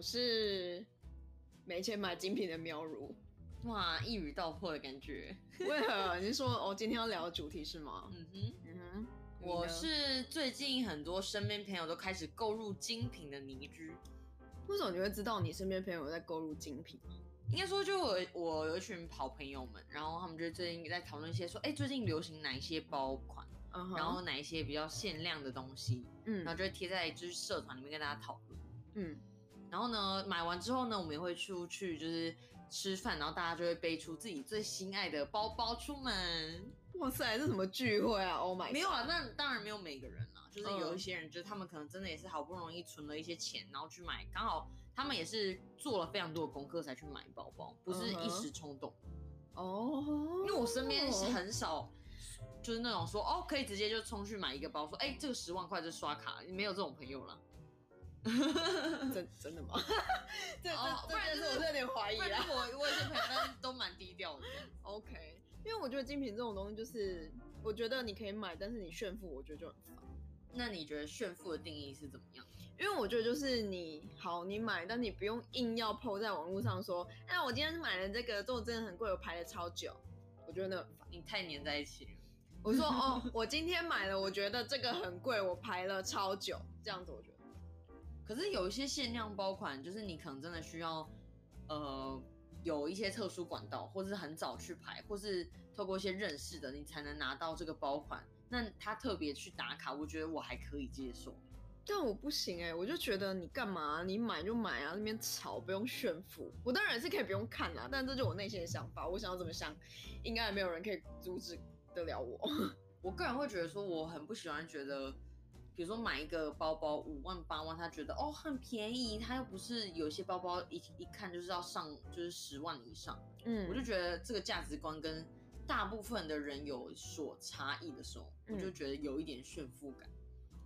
我是没钱买精品的喵如。哇，一语道破的感觉。为何？你是说哦，今天要聊的主题是吗？嗯哼，嗯哼，我是最近很多身边朋友都开始购入精品的泥居。为什么你会知道你身边朋友在购入精品？应该说，就我我有一群好朋友们，然后他们就最近在讨论一些说，哎，最近流行哪一些包款，然后哪一些比较限量的东西，嗯，然后就会贴在就是社团里面跟大家讨论，嗯。然后呢，买完之后呢，我们也会出去就是吃饭，然后大家就会背出自己最心爱的包包出门。哇塞，这什么聚会啊？Oh my！God 没有啊，那当然没有每个人啊，就是有一些人，就是他们可能真的也是好不容易存了一些钱，然后去买，刚好他们也是做了非常多的功课才去买包包，不是一时冲动。哦，因为我身边是很少，就是那种说哦可以直接就冲去买一个包，说哎这个十万块就刷卡，没有这种朋友了。真真的吗？对，哦不然就是我有点怀疑啦。我我有些朋友，但是都蛮低调的。OK，因为我觉得精品这种东西，就是我觉得你可以买，但是你炫富，我觉得就很烦。那你觉得炫富的定义是怎么样？因为我觉得就是你好，你买，但你不用硬要 PO 在网络上说，哎，我今天是买了这个，这种真的很贵，我排了超久。我觉得那很烦，你太黏在一起了。我说哦，我今天买了，我觉得这个很贵，我排了超久，这样子我觉得。可是有一些限量包款，就是你可能真的需要，呃，有一些特殊管道，或是很早去排，或是透过一些认识的，你才能拿到这个包款。那他特别去打卡，我觉得我还可以接受。但我不行哎，我就觉得你干嘛？你买就买啊，那边吵不用炫富。我当然是可以不用看啦，但这就我内心的想法。我想要怎么想，应该也没有人可以阻止得了我。我个人会觉得说，我很不喜欢觉得。比如说买一个包包五万八万，他觉得哦很便宜，他又不是有些包包一一看就是要上就是十万以上，嗯，我就觉得这个价值观跟大部分的人有所差异的时候，我就觉得有一点炫富感。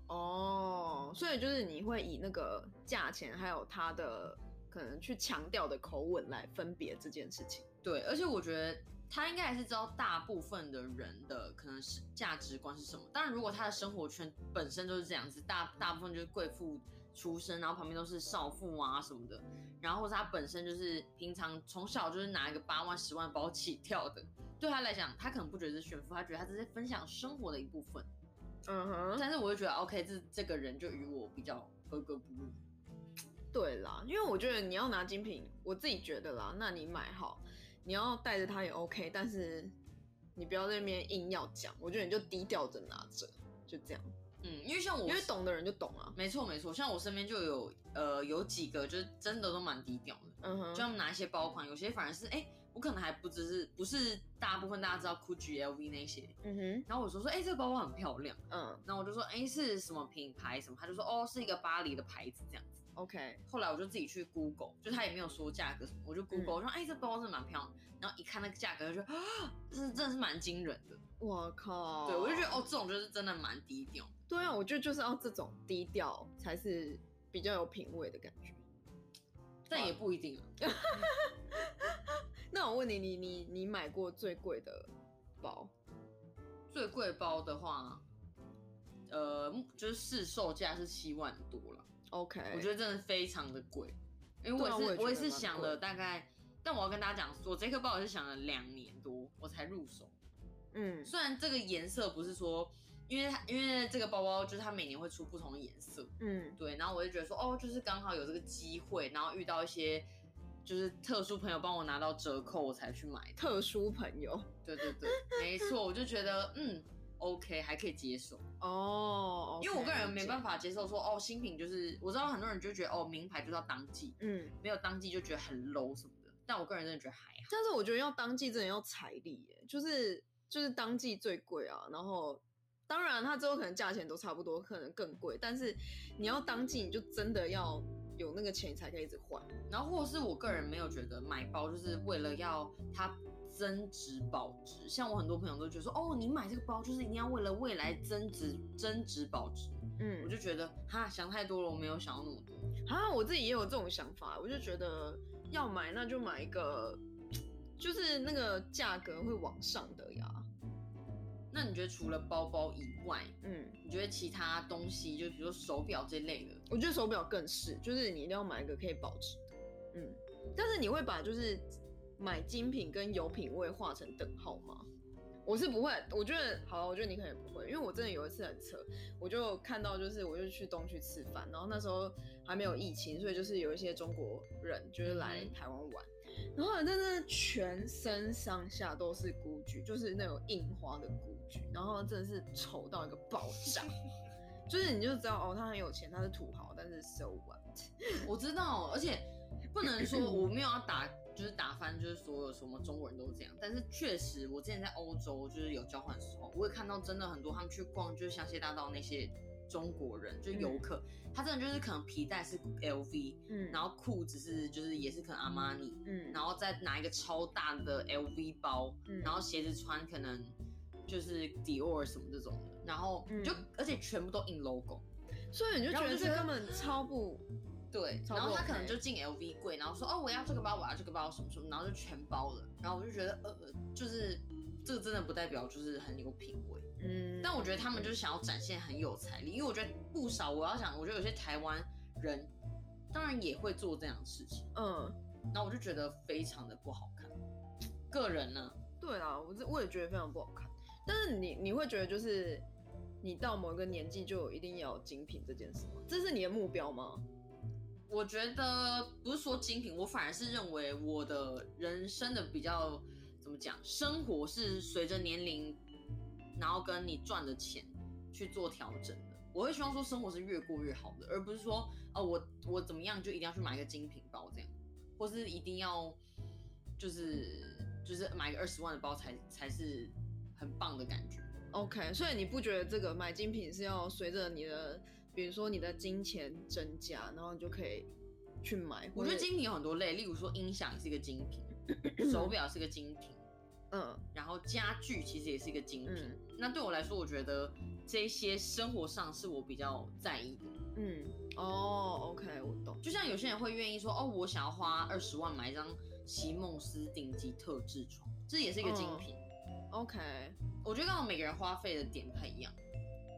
哦，所以就是你会以那个价钱还有它的可能去强调的口吻来分别这件事情。对，而且我觉得。他应该还是知道大部分的人的可能是价值观是什么。当然，如果他的生活圈本身就是这样子，大大部分就是贵妇出身，然后旁边都是少妇啊什么的，然后或者他本身就是平常从小就是拿一个八万、十万包起跳的，对他来讲，他可能不觉得是炫富，他觉得他只是分享生活的一部分。嗯哼。但是我就觉得，OK，这这个人就与我比较格格不入。对啦，因为我觉得你要拿精品，我自己觉得啦，那你买好。你要带着它也 OK，但是你不要在那边硬要讲，我觉得你就低调着拿着，就这样。嗯，因为像我，因为懂的人就懂啊。没错没错，像我身边就有呃有几个，就是真的都蛮低调的。嗯哼，就他们拿一些包款，有些反而是哎，我可能还不只是不是大部分大家知道 Gucci、LV 那些。嗯哼，然后我说说哎，这个包包很漂亮。嗯，然后我就说哎是什么品牌什么，他就说哦是一个巴黎的牌子这样子。OK，后来我就自己去 Google，就他也没有说价格什么，我就 Google 说哎这包包真的蛮漂亮，然后一看那个价格就觉得啊，这是真的是蛮惊人的。我靠！对我就觉得哦，这种就是真的蛮低调。对啊，我觉得就是要这种低调才是比较有品味的感觉。但也不一定啊。那我问你，你你你买过最贵的包？最贵包的话，呃，就是市售价是七万多了。OK，我觉得真的非常的贵，因为我是我也是想了大概，但我要跟大家讲，我这颗包我是想了两年多我才入手。嗯，虽然这个颜色不是说，因为它因为这个包包就是它每年会出不同的颜色，嗯，对，然后我就觉得说，哦，就是刚好有这个机会，然后遇到一些就是特殊朋友帮我拿到折扣，我才去买。特殊朋友，对对对，没错，我就觉得嗯，OK，还可以接受哦，因为我个人没办法接受说，哦，新品就是我知道很多人就觉得哦，名牌就是要当季，嗯，没有当季就觉得很 low 什么的，但我个人真的觉得还好。但是我觉得要当季真的要财力耶，就是。就是当季最贵啊，然后当然它之后可能价钱都差不多，可能更贵，但是你要当季，你就真的要有那个钱才可以一直换。然后或者是我个人没有觉得买包就是为了要它增值保值，像我很多朋友都觉得说，哦，你买这个包就是一定要为了未来增值增值保值。嗯，我就觉得哈想太多了，我没有想到那么多。啊，我自己也有这种想法，我就觉得要买那就买一个。就是那个价格会往上的呀，那你觉得除了包包以外，嗯，你觉得其他东西，就比如说手表这类的，我觉得手表更是，就是你一定要买一个可以保值的，嗯。但是你会把就是买精品跟有品味画成等号吗？我是不会，我觉得好，我觉得你可能也不会，因为我真的有一次很扯，我就看到就是我就去东区吃饭，然后那时候还没有疫情，所以就是有一些中国人就是来台湾玩，然后真的全身上下都是 GUCCI，就是那种印花的 GUCCI，然后真的是丑到一个爆炸，就是你就知道哦，他很有钱，他是土豪，但是 so what？我知道，而且不能说我没有要打，就是打翻，就是所有什么中国人都是这样。但是确实，我之前在欧洲就是有交换的时候，我也看到真的很多他们去逛就是香榭大道那些中国人，就游客，他真的就是可能皮带是 LV，嗯然后裤子是就是也是可能阿玛尼，嗯然后再拿一个超大的 LV 包，嗯然后鞋子穿可能就是 Dior 什么这种的，然后就、嗯而且全部都印 logo。所以你就觉得这根本超不对，然后他可能就进 LV 柜，然后说哦我要这个包，我要这个包什么什么，然后就全包了。然后我就觉得呃，就是这个真的不代表就是很有品味，嗯，但我觉得他们就是想要展现很有财力，因为我觉得不少我要想，我觉得有些台湾人当然也会做这样的事情，嗯。然后我就觉得非常的不好看。个人呢，对啊，我这我也觉得非常不好看。但是你你会觉得就是你到某一个年纪就一定要有精品这件事吗？这是你的目标吗？我觉得不是说精品，我反而是认为我的人生的比较怎么讲，生活是随着年龄，然后跟你赚的钱去做调整的。我会希望说生活是越过越好的，而不是说哦我我怎么样就一定要去买一个精品包这样，或是一定要就是就是买个二十万的包才才是很棒的感觉。OK，所以你不觉得这个买精品是要随着你的，比如说你的金钱增加，然后你就可以去买？我觉得精品有很多类，例如说音响是一个精品，手表是个精品，嗯然后家具其实也是一个精品。嗯那对我来说，我觉得这些生活上是我比较在意的。嗯哦，OK，我懂。就像有些人会愿意说，哦，我想要花二十万买一张席梦思顶级特制床，这也是一个精品。OK，我觉得刚好每个人花费的点不太一样。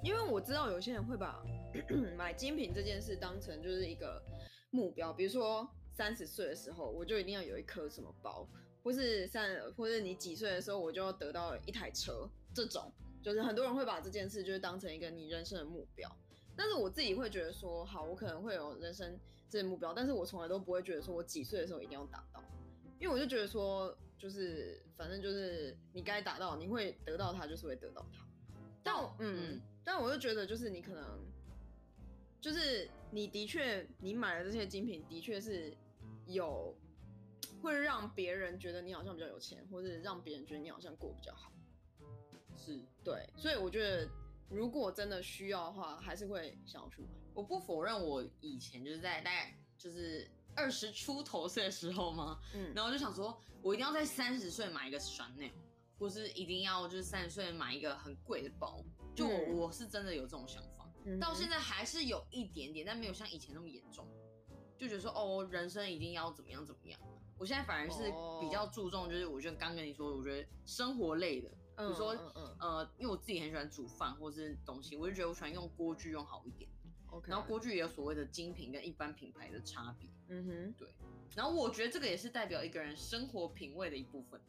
因为我知道有些人会把 买精品这件事当成就是一个目标，比如说三十岁的时候，我就一定要有一颗什么包，或是三，或者你几岁的时候，我就要得到一台车，这种就是很多人会把这件事就是当成一个你人生的目标。但是我自己会觉得说，好，我可能会有人生这些目标，但是我从来都不会觉得说我几岁的时候一定要达到，因为我就觉得说，就是反正就是你该达到，你会得到它，就是会得到它。但嗯但我就觉得，就是你可能，就是你的确，你买的这些精品的确是有会让别人觉得你好像比较有钱，或者让别人觉得你好像过得比较好。是对，所以我觉得如果真的需要的话，还是会想要去买。我不否认，我以前就是在大概就是二十出头岁的时候嘛，嗯，然后就想说，我一定要在三十岁买一个 Chanel，或是一定要就是三十岁买一个很贵的包。就我、嗯我是真的有这种想法，嗯到现在还是有一点点，但没有像以前那么严重。就觉得说，哦，人生一定要怎么样怎么样。我现在反而是哦比较注重，就是我觉得刚跟你说，我觉得生活类的，比如说嗯嗯呃，因为我自己很喜欢煮饭或是东西，我就觉得我喜欢用锅具用好一点。，OK，然后锅具也有所谓的精品跟一般品牌的差别。嗯哼，对然后我觉得这个也是代表一个人生活品味的一部分。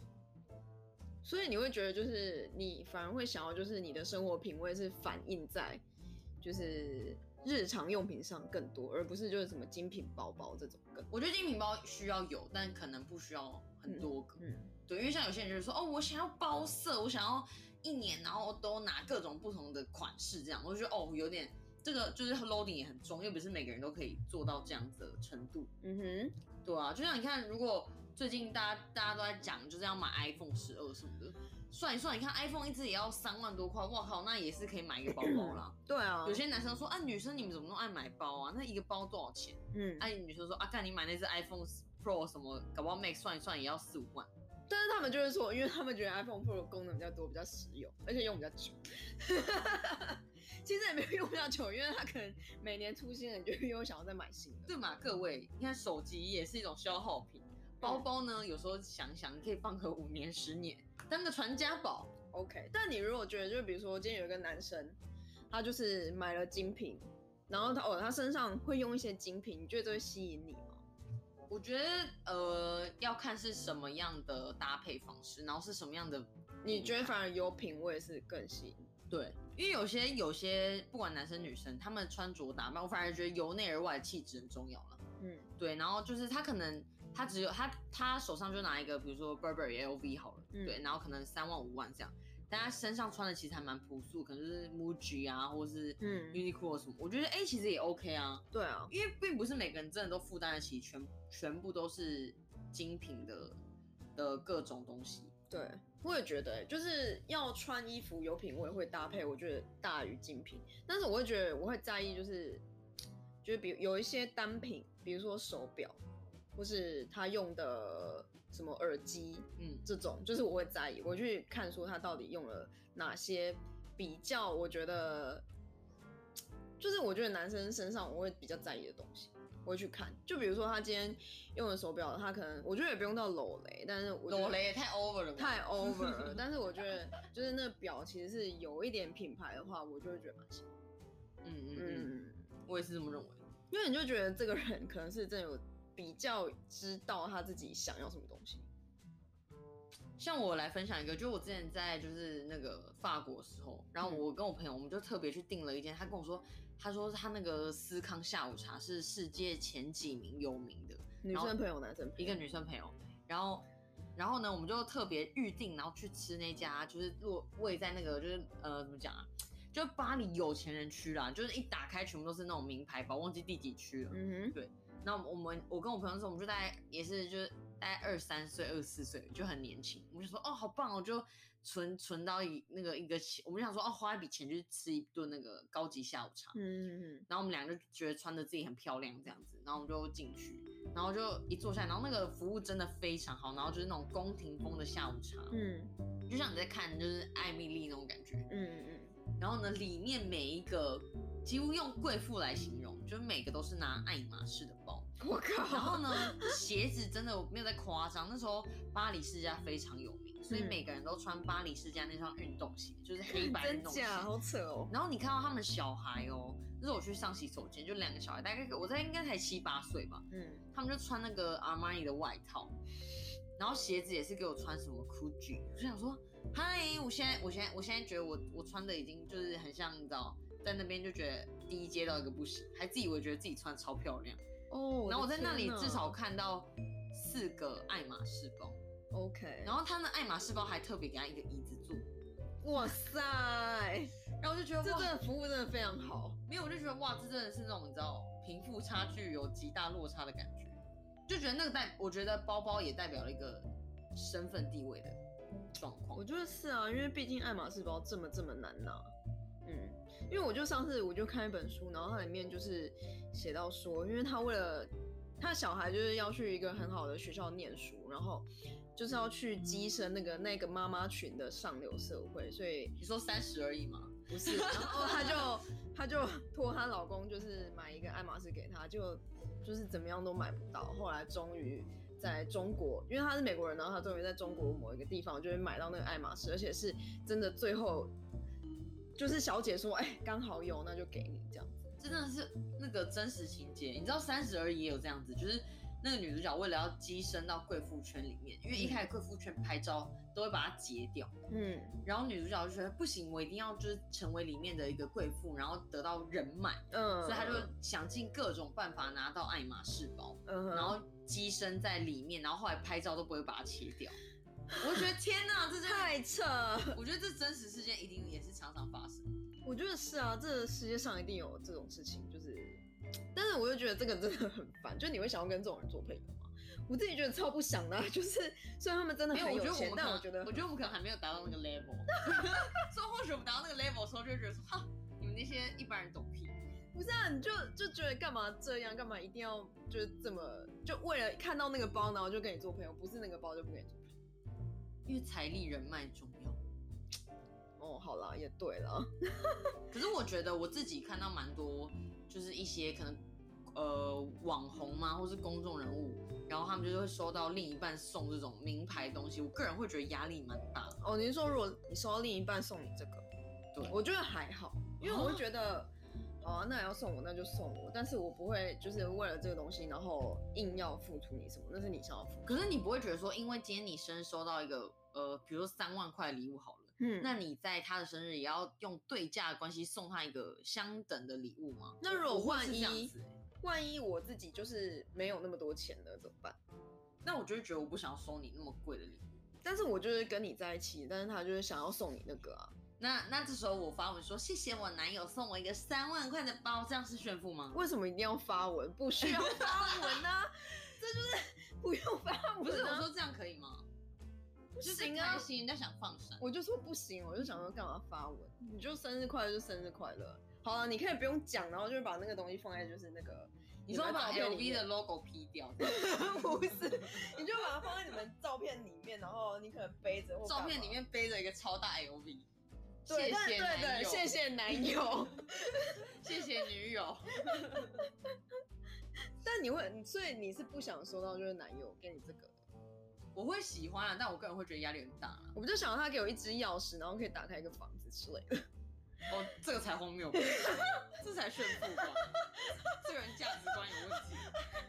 所以你会觉得就是你反而会想要就是你的生活品味是反映在就是日常用品上更多，而不是就是什么精品包包这种更我觉得精品包需要有，但可能不需要很多个。嗯对，因为像有些人就是说，哦，我想要包色，我想要一年然后都拿各种不同的款式，这样我就觉得哦，有点这个就是 loading 也很重，又不是每个人都可以做到这样子的程度。嗯哼，对啊，就像你看，如果最近大家大家都在讲，就是要买 iPhone 十二什么的，算一算，你看 iPhone 一只也要三万多块，哇靠，那也是可以买一个包包啦。对啊，有些男生说啊，女生你们怎么那么爱买包啊？那一个包多少钱？嗯，哎、女生说啊，看你买那只 iPhone Pro 什么，搞不好 Max 算一算也要四五万。但是他们就是说，因为他们觉得 iPhone Pro 的功能比较多，比较实用，而且用比较久。其实也没有用比较久，因为他可能每年出新的，你就又想要再买新的。对嘛，各位，你看手机也是一种消耗品，包包呢，有时候想想，你可以放个五年十年，当个传家宝。OK。但你如果觉得，就比如说今天有一个男生，他就是买了精品，然后他哦他身上会用一些精品，你觉得这会吸引你吗？我觉得呃要看是什么样的搭配方式，然后是什么样的，你觉得反而有品味是更吸引？对，因为有些有些不管男生女生，他们穿着打扮，我反而觉得由内而外的气质很重要了。嗯，对，然后就是他可能他只有他他手上就拿一个，比如说 Burberry LV 好了，嗯。对，然后可能三万五万这样，但他身上穿的其实还蛮朴素，可能就是 MUJI 啊，或者是嗯。Uniqlo 什么，我觉得哎、其实也 OK 啊，对啊，因为并不是每个人真的都负担得起全全部都是精品的的各种东西。对，我也觉得欸、就是要穿衣服有品味，会搭配，我觉得大于精品。但是我会觉得我会在意，就是就是比如有一些单品，比如说手表，或是他用的什么耳机嗯，这种，就是我会在意，我去看说他到底用了哪些比较，我觉得就是我觉得男生身上我会比较在意的东西。我会去看，就比如说他今天用的手表，他可能我觉得也不用到裸雷，但是我裸雷也太 over 了吧，太 over 了。但是我觉得，就是那表其实是有一点品牌的话，我就会觉得蛮喜欢。嗯嗯嗯，嗯，我也是这么认为。因为你就觉得这个人可能是真的有比较知道他自己想要什么东西。像我来分享一个，就我之前在就是那个法国的时候，然后嗯我跟我朋友，我们就特别去订了一间，他跟我说，他说他那个思康下午茶是世界前几名有名的，女生朋友、男生，一个女生朋友，然后然后呢，我们就特别预定，然后去吃那家，就是落位在那个就是呃怎么讲啊，就巴黎有钱人区啦，就是一打开全部都是那种名牌包，忘记第几区了。嗯哼，那我们我跟我朋友说，我们就大概也是就是大概二三岁、二十四岁，就很年轻。我们就说哦，好棒哦，就存存到一那个一个钱，我们就想说哦，花一笔钱去吃一顿那个高级下午茶。嗯嗯然后我们俩就觉得穿的自己很漂亮这样子，然后我们就进去，然后就一坐下来，然后那个服务真的非常好，然后就是那种宫廷风的下午茶，嗯就像你在看就是艾米丽那种感觉。嗯嗯然后呢，里面每一个几乎用贵妇来形容，就是每个都是拿爱马仕的包。嗯，我靠，然后呢，鞋子真的我没有在夸张，那时候巴黎世家非常有名，所以嗯每个人都穿巴黎世家那双运动鞋，就是黑 白运动鞋。好扯哦。然后你看到他们小孩哦，就是我去上洗手间，就两个小孩，大概我在应该才七八岁吧，嗯，他们就穿那个阿玛尼的外套，然后鞋子也是给我穿什么 Gucci，我就想说，嗨，我现在我现在我现在觉得我我穿的已经就是很像你知道，在那边就觉得第一阶到一个不行，还自以为觉得自己穿超漂亮，哦，然后我在那里至少看到四个爱马仕包，OK，然后他的爱马仕包还特别给他一个椅子坐，哇塞，然后我就觉得这真的服务真的非常好。没有，我就觉得哇，这真的是那种你知道贫富差距有极大落差的感觉，就觉得那个代，我觉得包包也代表了一个身份地位的状况我。觉得是啊，因为毕竟爱马仕包这么这么难拿。嗯，因为我就上次我就看一本书，然后它里面就是写到说，因为他为了他小孩就是要去一个很好的学校念书，然后就是要去跻身那个那个妈妈群的上流社会，所以你说三十而已吗？不是，然后她就她就托她老公就是买一个爱马仕给她，就就是怎么样都买不到，后来终于在中国，因为她是美国人，然后她终于在中国某一个地方就会买到那个爱马仕，而且是真的最后就是小姐说，哎，刚好有，那就给你这样子。真的是那个真实情节。你知道三十而已也有这样子，就是那个女主角为了要跻身到贵妇圈里面，因为一开始贵妇圈拍照都会把它截掉，嗯然后女主角就觉得不行，我一定要就是成为里面的一个贵妇，然后得到人脉，嗯，所以她就想尽各种办法拿到爱马仕包。嗯，然后跻身在里面，然后后来拍照都不会把它切掉。我就觉得天哪，这太扯。我觉得这真实事件一定也是常常发生。我觉得是啊，这个世界上一定有这种事情，就是，但是我就觉得这个真的很烦，就你会想要跟这种人做朋友吗？我自己觉得超不想的啊、就是虽然他们真的很有钱但我觉得我觉得我们可能还没有达到那个 level。所以或许我们达到那个 level 的时候，就会觉得说，哈，你们那些一般人懂屁。不是啊，你就就觉得干嘛这样，干嘛一定要就是这么，就为了看到那个包，然后就跟你做朋友，不是那个包就不跟你做朋友。因为财力人脉重要。哦，好啦，也对了，可是我觉得我自己看到蛮多，就是一些可能呃网红嘛，或是公众人物，然后他们就是会收到另一半送这种名牌东西，我个人会觉得压力蛮大的。哦，你是说如果你收到另一半送你这个，对我觉得还好，因为我会觉得，哦、那要送我那就送我，但是我不会就是为了这个东西，然后硬要付出你什么，那是你想要付。可是你不会觉得说，因为今天你生日收到一个呃，比如说三万块礼物好了，嗯那你在他的生日也要用对价的关系送他一个相等的礼物吗？那如果万一欸万一我自己就是没有那么多钱了怎么办？那我就会觉得我不想要收你那么贵的礼物。但是我就是跟你在一起，但是他就是想要送你那个啊，那那这时候我发文说谢谢我男友送我一个三万块的包，这样是炫富吗？为什么一定要发文？不需要发文啊，这就是不用发文、啊。不是我说这样可以吗？不就是行啊开，心，人家想放闪。我就说不行，我就想说干嘛发文？你就生日快乐就生日快乐。好了，你可以不用讲，然后就是把那个东西放在就是那个你说把 LV 的 logo P 掉，不是，你就把它放在你们照片里面，然后你可能背着照片里面背着一个超大 LV，对，谢谢但对对，谢谢男友。谢谢女友。但你会，所以你是不想收到就是男友给你这个的？我会喜欢啊，但我个人会觉得压力很大啊。我就想要他给我一支钥匙，然后可以打开一个房子之类的。哦，这个才荒谬吧，这才炫富吧？这个人价值观有问题。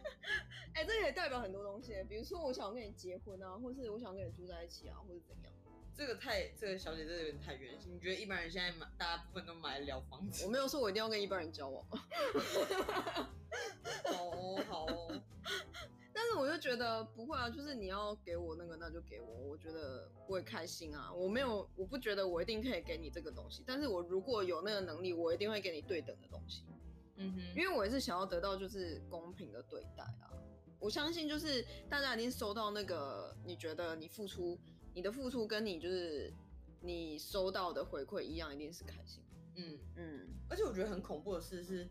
哎、这也代表很多东西，比如说我想跟你结婚啊，或是我想跟你住在一起啊，或是怎样。这个太，这个小姐这个有点太远。你觉得一般人现在买，大部分都买得了房子？我没有说我一定要跟一般人交往，哦，好哦。我就觉得不会啊，就是你要给我那个，那就给我，我觉得我也开心啊。我没有，我不觉得我一定可以给你这个东西，但是我如果有那个能力，我一定会给你对等的东西。嗯哼，因为我也是想要得到就是公平的对待啊。我相信就是大家一定收到那个，你觉得你付出，你的付出跟你就是你收到的回馈一样，一定是开心。嗯，嗯，而且我觉得很恐怖的事是，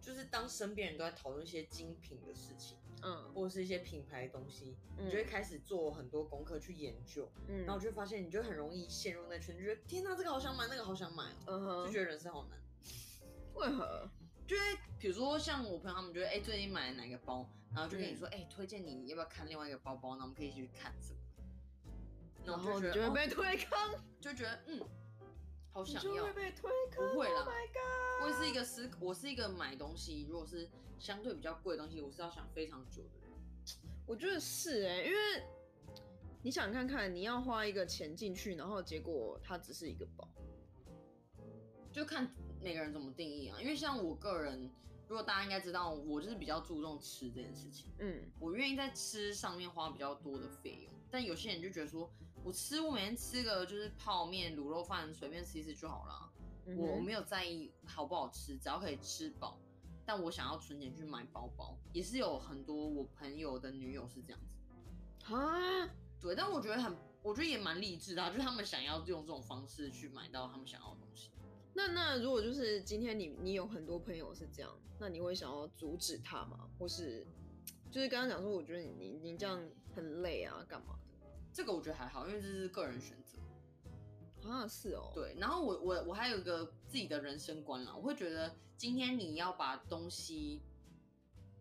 就是当身边人都在讨论一些精品的事情，嗯或者是一些品牌的东西，嗯你就会开始做很多功课去研究，嗯，然后我就会发现你就很容易陷入那圈，就觉得天哪，这个好想买，那个好想买哦，嗯哼，就觉得人生好难。为何？就会比如说像我朋友他们觉得，哎、最近买了哪个包，然后就跟你说，哎、推荐你要不要看另外一个包包，那我们可以一起去看什么。然后就会被哦推坑，就觉得嗯，好想要。不会啦 Oh 我也是一个思，我是一个买东西，如果是相对比较贵的东西，我是要想非常久的人。我觉得是哎、因为你想看看，你要花一个钱进去，然后结果它只是一个包。就看每个人怎么定义啊。因为像我个人，如果大家应该知道，我就是比较注重吃这件事情，嗯，我愿意在吃上面花比较多的费用。但有些人就觉得说，我吃我每天吃个就是泡面、卤肉饭，随便吃一吃就好了。我没有在意好不好吃，只要可以吃饱。但我想要存钱去买包包，也是有很多我朋友的女友是这样子。啊，对，但我觉得很，我觉得也蛮励志的、啊，就是他们想要用这种方式去买到他们想要的东西。那那如果就是今天你你有很多朋友是这样，那你会想要阻止他吗？或是就是刚刚讲说，我觉得你你你这样很累啊，干嘛的这个我觉得还好，因为这是个人选择。的？啊，是哦，，对，然后我我我还有一个自己的人生观啦，我会觉得今天你要把东西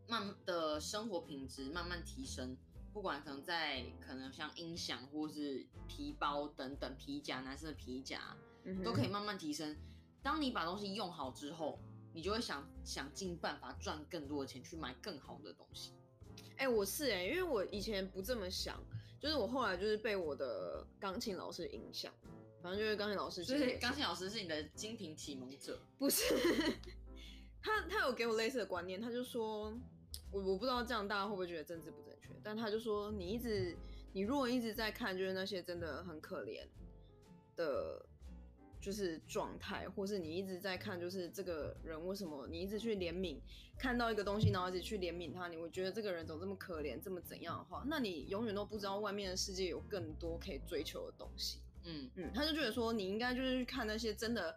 慢的生活品质慢慢提升，不管可能在可能像音响或是皮包等等皮夹，男生的皮夹嗯都可以。慢慢提升。当你把东西用好之后，你就会想想尽办法赚更多的钱去买更好的东西。哎、我是哎、因为我以前不这么想，就是我后来就是被我的钢琴老师影响，反正就是钢琴老师其所实钢琴老师是你的精品启蒙者。不是他，他有给我类似的观念，他就说，我我不知道这样大家会不会觉得政治不正确，但他就说，你一直，你如果一直在看，就是那些真的很可怜的，就是状态，或是你一直在看，就是这个人为什么你一直去怜悯，看到一个东西，然后一直去怜悯他，你会觉得这个人怎么这么可怜，这么怎样的话，那你永远都不知道外面的世界有更多可以追求的东西。嗯，嗯，他就觉得说，你应该就是去看那些真的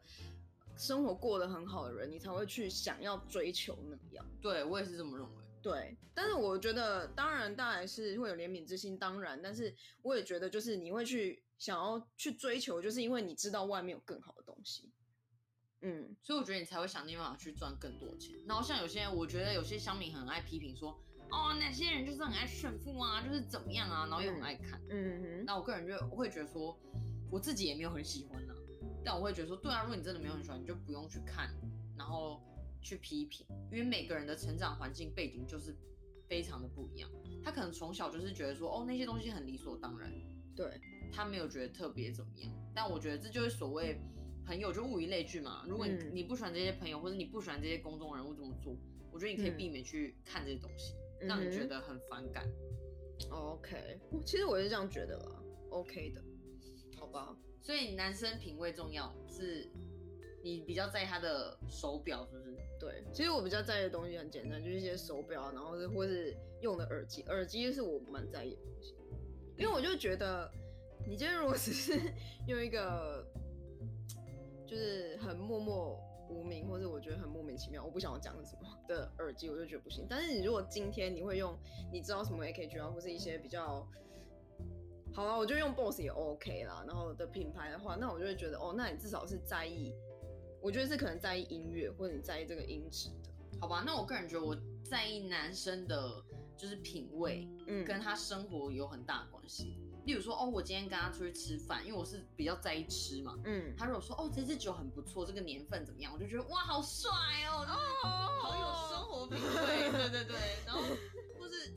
生活过得很好的人，你才会去想要追求那样。对我也是这么认为。对，但是我觉得，当然，当然是会有怜悯之心，当然，但是我也觉得，就是你会去想要去追求，就是因为你知道外面有更好的东西。嗯，所以我觉得你才会想尽办法去赚更多钱。然后像有些人，我觉得有些乡民很爱批评说，哦，哪些人就是很爱炫富啊，就是怎么样啊，然后又很爱看。嗯哼，那我个人就会觉得说，我自己也没有很喜欢呢、但我会觉得说，对啊，如果你真的没有很喜欢，你就不用去看，然后去批评，因为每个人的成长环境背景就是非常的不一样。他可能从小就是觉得说，哦，那些东西很理所当然，对，他没有觉得特别怎么样。但我觉得这就是所谓朋友就物以类聚嘛。如果你、嗯你不喜欢这些朋友，或者你不喜欢这些公众人物这么做，我觉得你可以嗯避免去看这些东西，让你觉得很反感。OK，其实我是这样觉得啦，OK 的，好吧？所以男生品味重要，是你比较在意他的手表，是不是？对，其实我比较在意的东西很简单，就是一些手表，然后是或是用的耳机，耳机是我蛮在意的东西，因为我就觉得，你今天如果只是 用一个就是很默默无名，或者我觉得很莫名其妙，我不想要讲什么的耳机，我就觉得不行。但是你如果今天你会用，你知道什么 AKG 啊，或是一些比较。好啊，我就用 BOSS 也 OK 啦。然后的品牌的话，那我就会觉得，哦，那你至少是在意，我觉得是可能在意音乐，或者你在意这个音质的。好吧，那我个人觉得我在意男生的，就是品味嗯，跟他生活有很大的关系。例如说，哦，我今天跟他出去吃饭，因为我是比较在意吃嘛。嗯，他如果说，哦，这支酒很不错，这个年份怎么样，我就觉得哇，好帅哦，就是好有生活品味，对对对。然后或是，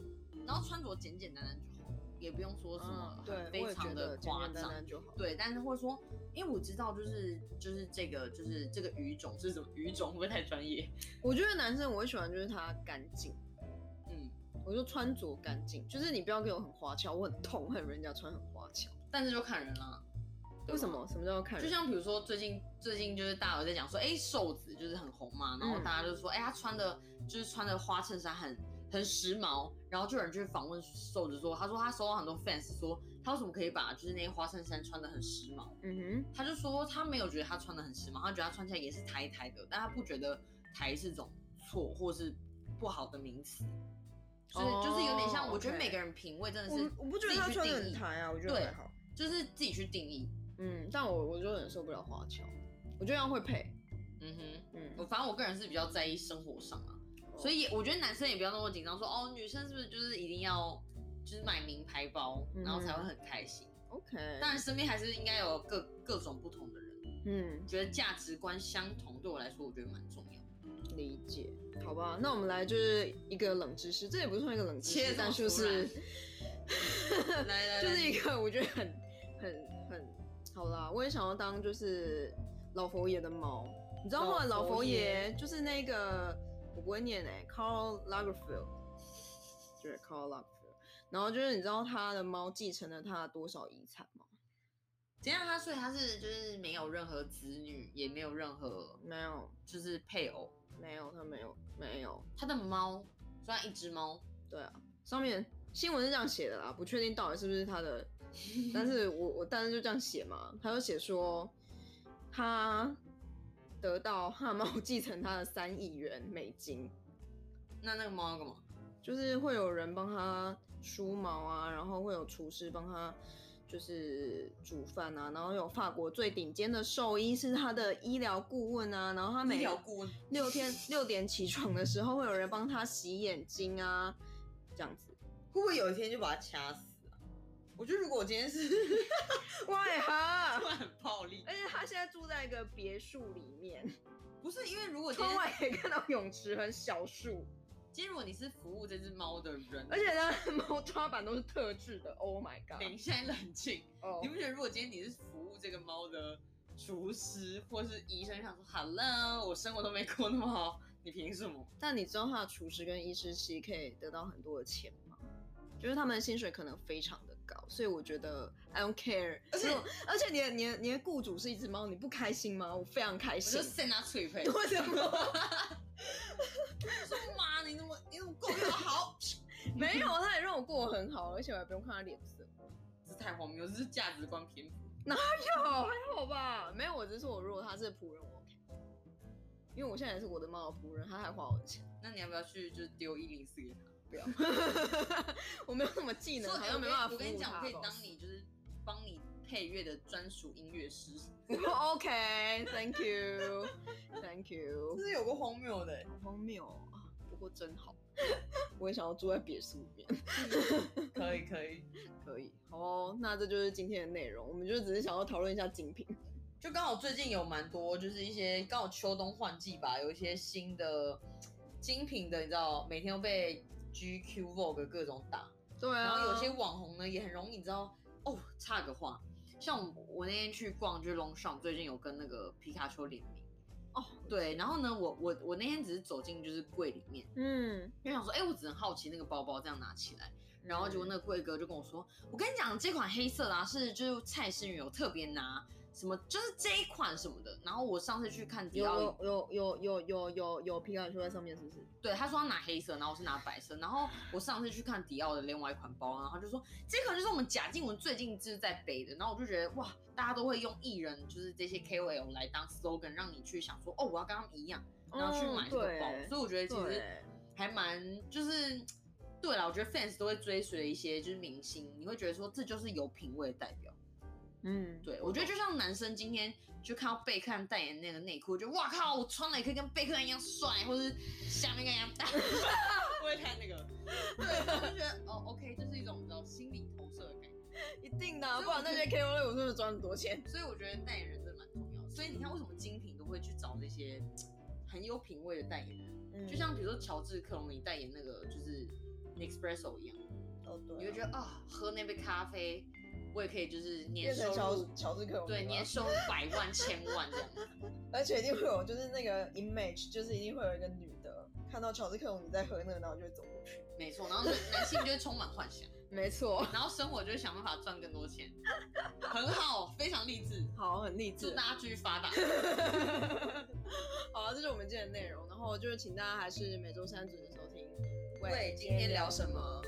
然后穿着简简单单就好，也不用说什么嗯，对非常的夸张。单就好。对，但是或者说，因为我知道，就是就是这个就是这个语种是什么语种，会不会太专业？我觉得男生我会喜欢就是他干净，嗯，我就穿着干净，就是你不要给我很花俏，我很痛恨人家穿很花俏。但是就看人啦。为什？么？什么叫看？就像比如说最近最近就是大家有在讲说，哎、瘦子就是很红嘛，然后嗯大家就说，哎、他穿的就是穿的花衬衫很很时髦，然后就有人去访问瘦子说，他说他收到很多 fans 说，他为什么可以把就是那些花衬衫穿的很时髦？嗯哼他就说他没有觉得他穿的很时髦，他觉得他穿起来也是台台的，但他不觉得台是种错或是不好的名词，所以就是有点像，哦我觉得每个人品味真的，是我我不觉得他穿的很台啊，我觉得对还好。就是自己去定义。嗯，但我我就很受不了花俏，我觉得要会配。嗯哼，嗯，我反正我个人是比较在意生活上啊，所以我觉得男生也不要那么紧张，说哦，女生是不是就是一定要就是买名牌包，嗯然后才会很开心。OK，当然，身边还是应该有各各种不同的人，嗯，觉得价值观相同，对我来说，我觉得蛮重要。理解，好吧，那我们来就是一个冷知识，这也不算一个冷知切识，但就是然来来来，就是一个我觉得很很很好啦，我也想要当就是老佛爷的猫。你知道后来老佛爷就是那个我不会念哎、c a r l Lagerfeld，对 Carl Lagerfeld。然后就是你知道他的猫继承了他多少遗产吗？怎样他所以他是就是没有任何子女，也没有任何没有，就是配偶，没有，他没有，没有。他的猫虽然一只猫，对啊，上面新闻是这样写的啦，不确定到底是不是他的，但是我我但是就这样写嘛，他就写说他得到他的猫继承他的三亿元美金，那那个猫要干嘛？就是会有人帮他梳毛啊，然后会有厨师帮他就是煮饭啊，然后有法国最顶尖的兽医是他的医疗顾问啊，然后他每六天六点起床的时候会有人帮他洗眼睛啊，这样子。会不会有一天就把他掐死啊？我觉得如果我今天是为何？突然很暴力，而且他现在住在一个别墅里面，不是因为如果今天窗外可以看到泳池和小树，今天如果你是服务这只猫的人，而且它的猫抓板都是特制的。Oh my 等 god！下冷静，哦你不觉得如果今天你是服务这个猫的厨师或是医生，想说好了，我生活都没过那么好，你凭什么？但你知道他的厨师跟医师其实可以得到很多的钱吗？就是他们的薪水可能非常的高，所以我觉得 I don't care。而且而且你的你的你的雇主是一只猫，你不开心吗？我非常开我心就。扇他脆配，为什么？说妈，你怎么你怎么过得好？没有，他也让我过得很好，而且我还不用看他脸色。这太荒谬，这是价值观偏颇。哪有还好吧？没有，我只是说我如果他是仆人，我 OK。因为我现在也是我的猫的仆人，他还花我的钱，那你要不要去就是丢一零四给他？不要。我没有什么技能，好像没办法我跟你讲，我可以当你就是帮你配乐的专属音乐师，OK，Thank you，Thank you。是有个荒谬的。好荒谬哦，不过真好。我也想要住在别墅里面。可以可以，可以，好哦，那这就是今天的内容。我们就只是想要讨论一下精品。就刚好最近有蛮多，就是一些刚好秋冬换季吧，有一些新的精品的，你知道，每天都被 GQ、Vogue 各种打。对啊，然后有些网红呢也很容易，你知道哦。差个话，像我我那天去逛，就是 Longchamp 最近有跟那个皮卡丘联名。哦，对，然后呢，我我我那天只是走进就是柜里面，嗯，因为想说，哎，我只能好奇那个包包这样拿起来，然后结果那个柜哥就跟我说，我跟你讲，这款黑色啊是就是蔡诗芸有特别拿。什么就是这一款什么的，然后我上次去看迪奥，有有有有有有有皮卡丘在上面，是不是？对，他说他拿黑色，然后我是拿白色，然后我上次去看迪奥的另外一款包，然后他就说这款就是我们贾静雯最近就是在背的，然后我就觉得哇，大家都会用艺人就是这些 KOL 来当 slogan，让你去想说哦，我要跟他们一样，然后去买这个包，所以我觉得其实还蛮就是对了，我觉得 fans 都会追随一些就是明星，你会觉得说这就是有品味的代表。嗯，对，我觉得就像男生今天就看到贝克汉代言那个内裤，就哇靠，我穿了也可以跟贝克汉一样帅，或者是下面跟一样大。不会看那个，对，我就觉得 哦，OK，这是一种比较心理投射的感觉。一定的，不然那些 KOL 是不是赚很多钱？所以我觉得代言人真的蛮重要。所以你看，为什么精品都会去找这些很有品味的代言人？就像比如说乔治克隆尼代言那个就是 Nespresso 一样，哦对，你会觉得啊，喝那杯咖啡。我也可以，就是年收入乔治克对年收百万千万这样，而且一定会有，就是那个 image，就是一定会有一个女的看到乔治克隆你在喝那个，然后就会走过去。没错，然后男性就会充满幻想。没错，然后生活就会想办法赚更多钱，很好，非常励志，好，很励志，祝大家继续发达。好，这是我们今天的内容，然后就是请大家还是每周三准时收听。喂，今天聊什么？